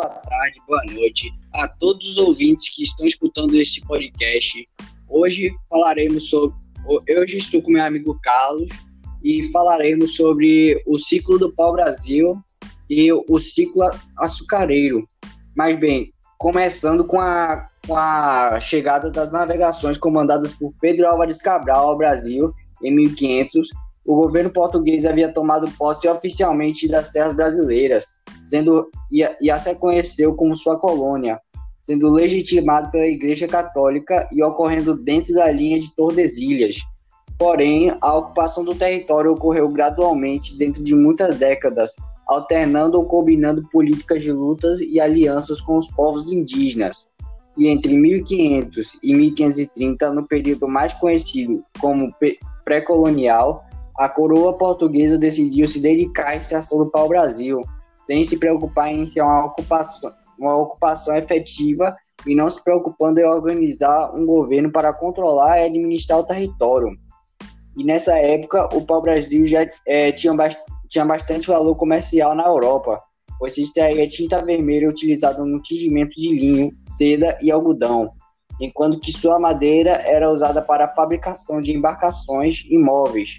boa tarde, boa noite a todos os ouvintes que estão escutando este podcast. Hoje falaremos sobre. Hoje estou com meu amigo Carlos e falaremos sobre o ciclo do pau-brasil e o ciclo açucareiro. Mas bem, começando com a, com a chegada das navegações comandadas por Pedro Álvares Cabral ao Brasil em 1500, o governo português havia tomado posse oficialmente das terras brasileiras, sendo e, e as reconheceu como sua colônia, sendo legitimado pela Igreja Católica e ocorrendo dentro da linha de Tordesilhas. Porém, a ocupação do território ocorreu gradualmente dentro de muitas décadas, alternando ou combinando políticas de lutas e alianças com os povos indígenas. E entre 1500 e 1530, no período mais conhecido como pré-colonial, a coroa portuguesa decidiu se dedicar à extração do pau-brasil, sem se preocupar em ser uma ocupação, uma ocupação efetiva e não se preocupando em organizar um governo para controlar e administrar o território. E nessa época, o pau-brasil já é, tinha, tinha bastante valor comercial na Europa, pois se extraía tinta vermelha utilizada no tingimento de linho, seda e algodão, enquanto que sua madeira era usada para a fabricação de embarcações e móveis.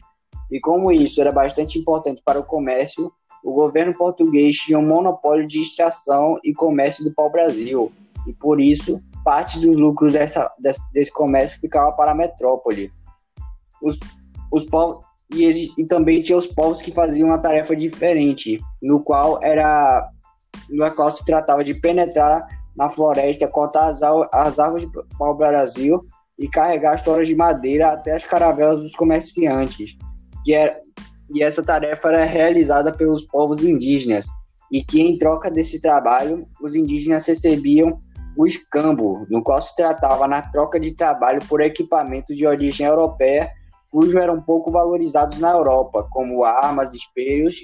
E como isso era bastante importante para o comércio, o governo português tinha um monopólio de extração e comércio do pau-brasil, e por isso parte dos lucros dessa, desse, desse comércio ficava para a metrópole. Os, os povos, e, e, também tinha os povos que faziam uma tarefa diferente, no qual era no qual se tratava de penetrar na floresta, cortar as, as árvores de pau-brasil e carregar as toras de madeira até as caravelas dos comerciantes, que era, e essa tarefa era realizada pelos povos indígenas, e que em troca desse trabalho, os indígenas recebiam o escambo, no qual se tratava na troca de trabalho por equipamento de origem europeia cujos eram pouco valorizados na Europa, como armas, espelhos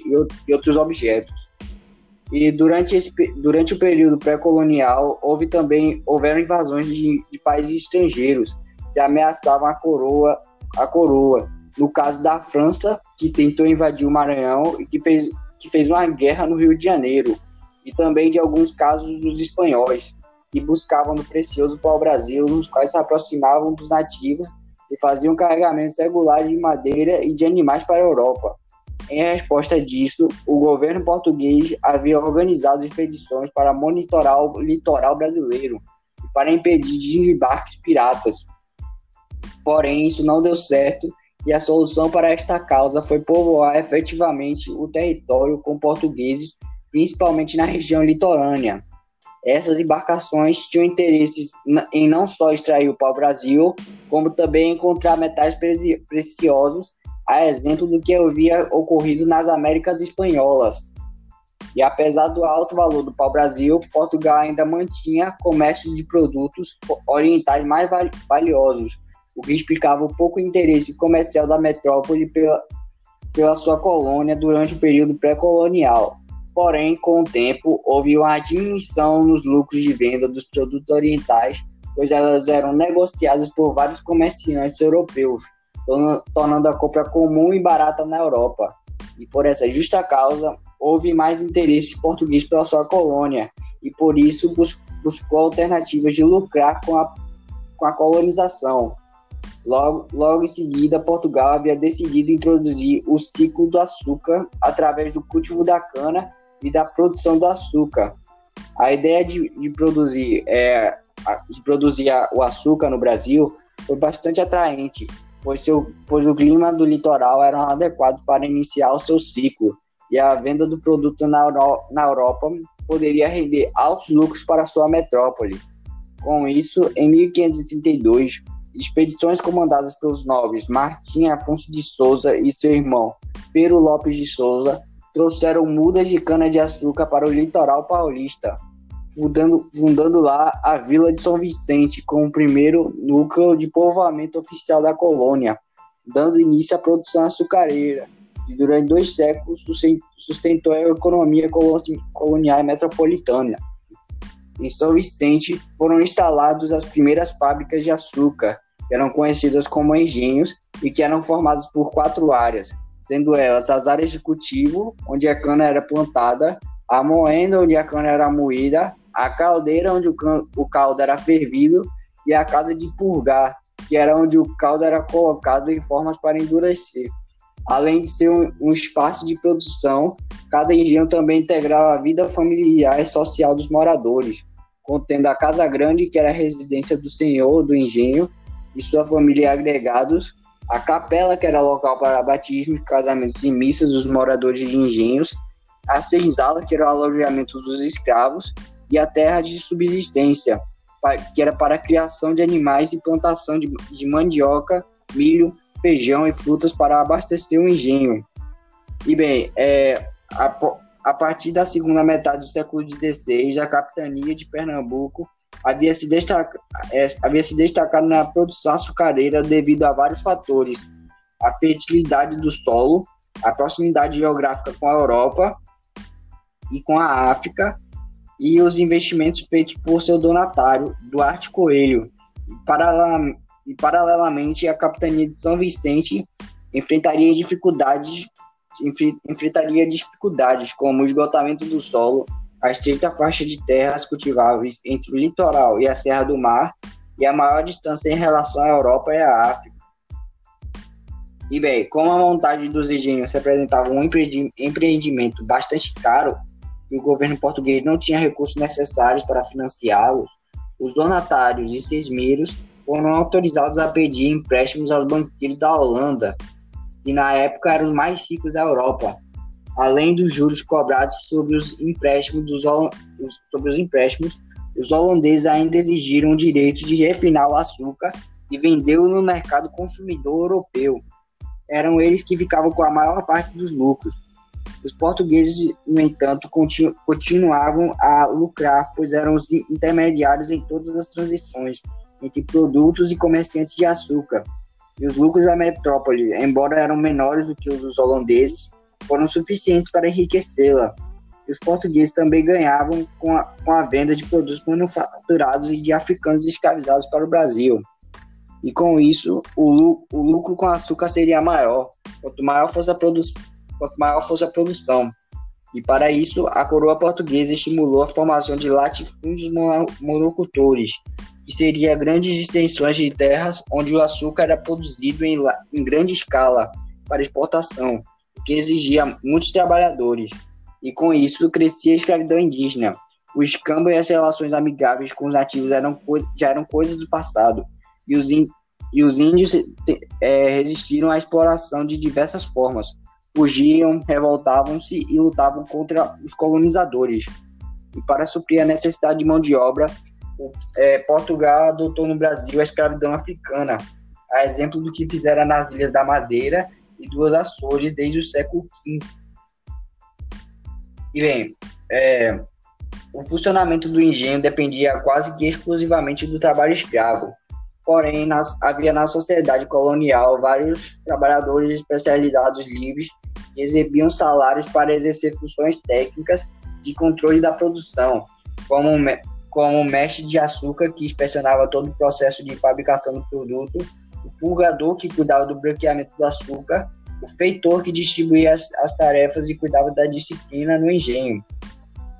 e outros objetos. E durante, esse, durante o período pré-colonial, houve também houveram invasões de, de, países estrangeiros que ameaçavam a coroa, a coroa. No caso da França, que tentou invadir o Maranhão e que fez, que fez uma guerra no Rio de Janeiro. E também de alguns casos dos espanhóis, que buscavam no precioso pau-brasil, nos quais se aproximavam dos nativos e faziam carregamentos regulares de madeira e de animais para a Europa. Em resposta disso, o governo português havia organizado expedições para monitorar o litoral brasileiro e para impedir desembarques piratas. Porém, isso não deu certo e a solução para esta causa foi povoar efetivamente o território com portugueses, principalmente na região litorânea, essas embarcações tinham interesses em não só extrair o pau-brasil, como também encontrar metais preciosos, a exemplo do que havia ocorrido nas Américas Espanholas. E apesar do alto valor do pau-brasil, Portugal ainda mantinha comércio de produtos orientais mais valiosos, o que explicava o pouco interesse comercial da metrópole pela, pela sua colônia durante o período pré-colonial. Porém, com o tempo, houve uma diminuição nos lucros de venda dos produtos orientais, pois elas eram negociadas por vários comerciantes europeus, tornando a compra comum e barata na Europa. E por essa justa causa, houve mais interesse português pela sua colônia, e por isso buscou alternativas de lucrar com a, com a colonização. Logo, logo em seguida, Portugal havia decidido introduzir o ciclo do açúcar através do cultivo da cana e da produção do açúcar. A ideia de, de produzir, é, de produzir a, o açúcar no Brasil foi bastante atraente, pois, seu, pois o clima do litoral era adequado para iniciar o seu ciclo, e a venda do produto na, na Europa poderia render altos lucros para sua metrópole. Com isso, em 1532, expedições comandadas pelos nobres Martim Afonso de Souza e seu irmão Pero Lopes de Souza trouxeram mudas de cana-de-açúcar para o litoral paulista, fundando, fundando lá a Vila de São Vicente como o primeiro núcleo de povoamento oficial da colônia, dando início à produção açucareira, que durante dois séculos sustentou a economia colonial metropolitana. Em São Vicente foram instaladas as primeiras fábricas de açúcar, eram conhecidas como engenhos e que eram formadas por quatro áreas, sendo elas as áreas de cultivo, onde a cana era plantada, a moenda onde a cana era moída, a caldeira onde o, o caldo era fervido e a casa de purgar, que era onde o caldo era colocado em formas para endurecer. Além de ser um, um espaço de produção, cada engenho também integrava a vida familiar e social dos moradores, contendo a casa grande, que era a residência do senhor do engenho e sua família agregados, a capela, que era local para batismo, casamentos e missas dos moradores de engenhos, a senzala, que era o alojamento dos escravos, e a terra de subsistência, que era para a criação de animais e plantação de, de mandioca, milho, feijão e frutas para abastecer o engenho. E bem, é, a, a partir da segunda metade do século XVI, a capitania de Pernambuco havia se, destaca, é, havia se destacado na produção açucareira devido a vários fatores: a fertilidade do solo, a proximidade geográfica com a Europa e com a África, e os investimentos feitos por seu donatário, Duarte Coelho. E, paralelamente, a capitania de São Vicente enfrentaria dificuldades, enfrentaria dificuldades como o esgotamento do solo, a estreita faixa de terras cultiváveis entre o litoral e a Serra do Mar, e a maior distância em relação à Europa e à África. E bem, como a montagem dos engenhos representava um empreendimento bastante caro, e o governo português não tinha recursos necessários para financiá-los, os donatários e sesmeiros foram autorizados a pedir empréstimos aos banqueiros da Holanda, que na época eram os mais ricos da Europa, além dos juros cobrados sobre os empréstimos dos sobre os empréstimos, os holandeses ainda exigiram o direito de refinar o açúcar e vendê-lo no mercado consumidor europeu. Eram eles que ficavam com a maior parte dos lucros. Os portugueses, no entanto, continu continuavam a lucrar, pois eram os intermediários em todas as transições entre produtos e comerciantes de açúcar. E os lucros da metrópole, embora eram menores do que os dos holandeses, foram suficientes para enriquecê-la. Os portugueses também ganhavam com a, com a venda de produtos manufaturados e de africanos escravizados para o Brasil. E com isso, o, o lucro com açúcar seria maior, quanto maior fosse a quanto maior fosse a produção. E para isso, a coroa portuguesa estimulou a formação de latifúndios monocultores, que seria grandes extensões de terras onde o açúcar era produzido em, em grande escala para exportação, que exigia muitos trabalhadores. E com isso, crescia a escravidão indígena. O escambo e as relações amigáveis com os nativos eram já eram coisas do passado, e os, e os índios é, resistiram à exploração de diversas formas, fugiam, revoltavam-se e lutavam contra os colonizadores. E para suprir a necessidade de mão de obra, é, Portugal adotou no Brasil a escravidão africana, a exemplo do que fizera nas Ilhas da Madeira e dos Açores desde o século XV. E bem, é, o funcionamento do engenho dependia quase que exclusivamente do trabalho escravo. Porém, nas, havia na sociedade colonial vários trabalhadores especializados livres que exibiam salários para exercer funções técnicas de controle da produção, como, como o mestre de açúcar, que inspecionava todo o processo de fabricação do produto, o purgador, que cuidava do branqueamento do açúcar, o feitor, que distribuía as, as tarefas e cuidava da disciplina no engenho.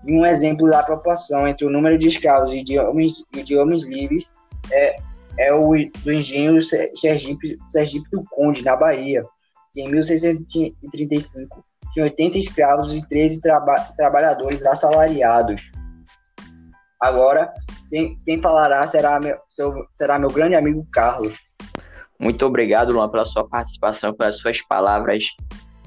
E um exemplo da proporção entre o número de escravos e de homens, e de homens livres é, é o do engenho Sergipe, Sergipe do Conde, na Bahia, que em 1635 tinha 80 escravos e 13 traba trabalhadores assalariados. Agora, quem, quem falará será meu, seu, será meu grande amigo Carlos. Muito obrigado, Luan, pela sua participação, pelas suas palavras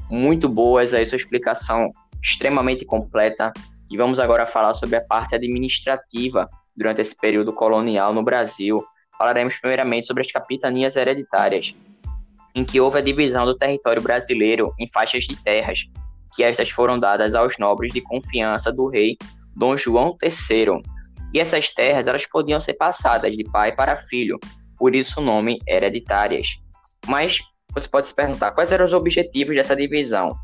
muito boas, aí sua explicação extremamente completa. E vamos agora falar sobre a parte administrativa durante esse período colonial no Brasil. Falaremos primeiramente sobre as capitanias hereditárias, em que houve a divisão do território brasileiro em faixas de terras, que estas foram dadas aos nobres de confiança do rei Dom João III. E essas terras elas podiam ser passadas de pai para filho, por isso o nome hereditárias. Mas você pode se perguntar quais eram os objetivos dessa divisão?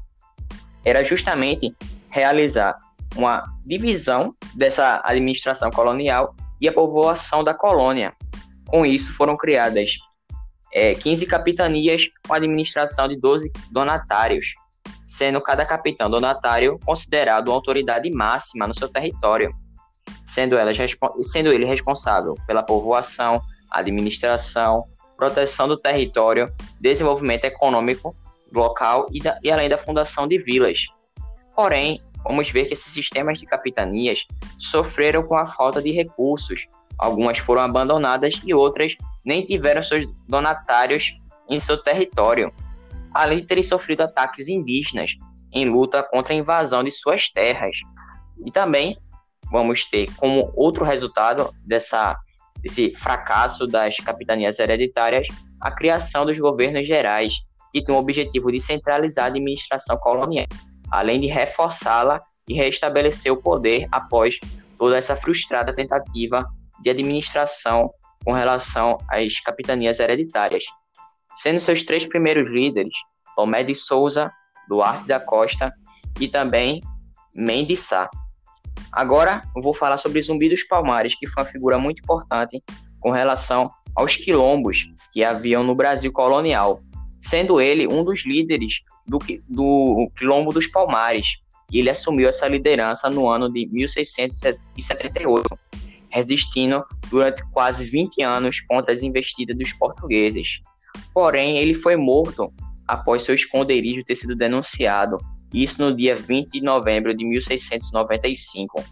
Era justamente realizar uma divisão dessa administração colonial e a povoação da colônia. Com isso foram criadas é, 15 capitanias com administração de 12 donatários. sendo cada capitão donatário considerado uma autoridade máxima no seu território, sendo, elas, sendo ele responsável pela povoação, administração, proteção do território, desenvolvimento econômico local e, da, e além da fundação de vilas. Porém, vamos ver que esses sistemas de capitanias sofreram com a falta de recursos. Algumas foram abandonadas e outras nem tiveram seus donatários em seu território, além de terem sofrido ataques indígenas em luta contra a invasão de suas terras. E também vamos ter como outro resultado dessa, desse fracasso das capitanias hereditárias a criação dos governos gerais, que tem o objetivo de centralizar a administração colonial, além de reforçá-la e restabelecer o poder após toda essa frustrada tentativa de administração com relação às capitanias hereditárias sendo seus três primeiros líderes Tomé de Souza, Duarte da Costa e também Mendes Sá. Agora eu vou falar sobre Zumbi dos Palmares, que foi uma figura muito importante com relação aos quilombos que haviam no Brasil colonial, sendo ele um dos líderes do, do Quilombo dos Palmares. E ele assumiu essa liderança no ano de 1678, resistindo durante quase 20 anos contra as investidas dos portugueses. Porém, ele foi morto após seu esconderijo ter sido denunciado, isso no dia 20 de novembro de 1695.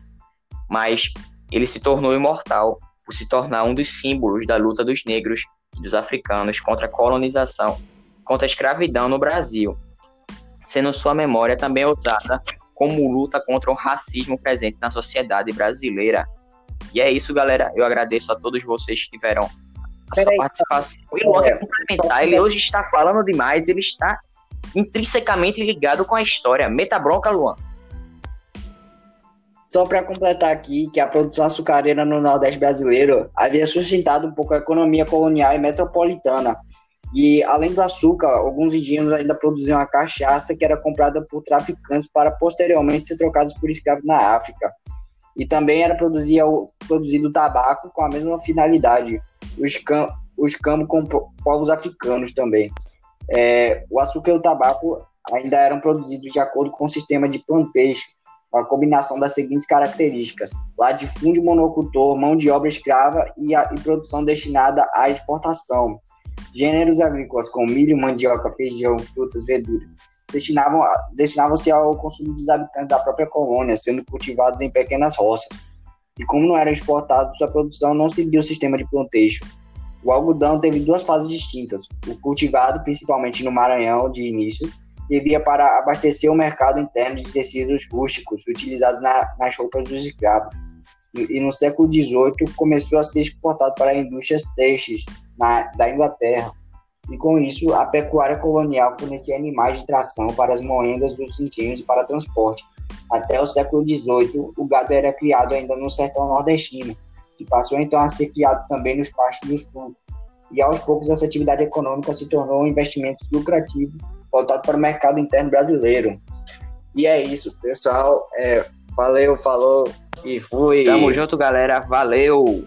Mas ele se tornou imortal por se tornar um dos símbolos da luta dos negros e dos africanos contra a colonização, contra a escravidão no Brasil, sendo sua memória também usada como luta contra o racismo presente na sociedade brasileira. E é isso, galera. Eu agradeço a todos vocês que tiveram a sua participação. O Luan quer complementar, ele hoje está falando demais, ele está intrinsecamente ligado com a história. Meta bronca, Luan. Só para completar aqui que a produção açucareira no Nordeste brasileiro havia sustentado um pouco a economia colonial e metropolitana. E além do açúcar, alguns indígenas ainda produziam a cachaça que era comprada por traficantes para posteriormente ser trocados por escravos na África. E também era produzido tabaco com a mesma finalidade, os, cam os campos com povos africanos também. É, o açúcar e o tabaco ainda eram produzidos de acordo com o sistema de com a combinação das seguintes características: latifúndio monocultor, mão de obra escrava e, a, e produção destinada à exportação. Gêneros agrícolas como milho, mandioca, feijão, frutas, verduras destinavam, destinavam-se ao consumo dos habitantes da própria colônia, sendo cultivados em pequenas roças e como não era exportado, sua produção não seguia o sistema de plantation. O algodão teve duas fases distintas. O cultivado, principalmente no Maranhão, de início, devia para abastecer o mercado interno de tecidos rústicos utilizados na, nas roupas dos escravos. E, no século XVIII começou a ser exportado para indústrias têxteis na, da Inglaterra. E com isso, a pecuária colonial fornecia animais de tração para as moendas dos engenhos e para transporte, até o século XVIII, o gado era criado ainda no sertão nordestino, e passou então a ser criado também nos pastos do sul. E aos poucos essa atividade econômica se tornou um investimento lucrativo voltado para o mercado interno brasileiro. E é isso, pessoal. É, valeu, falou e fui. Tamo junto, galera. Valeu!